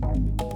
Bye.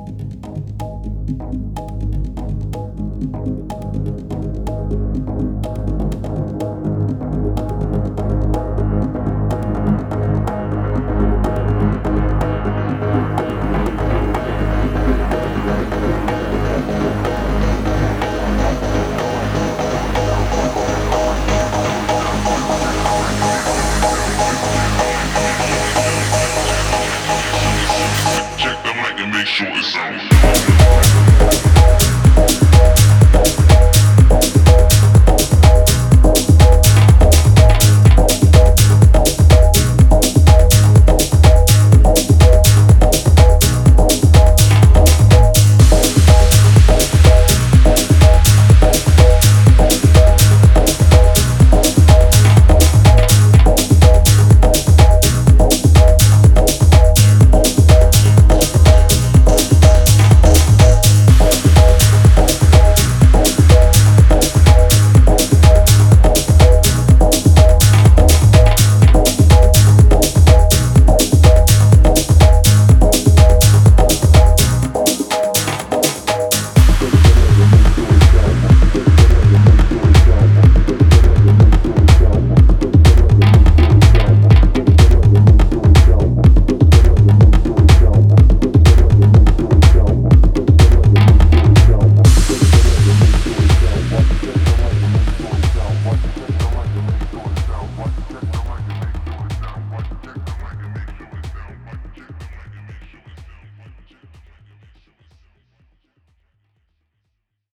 sound.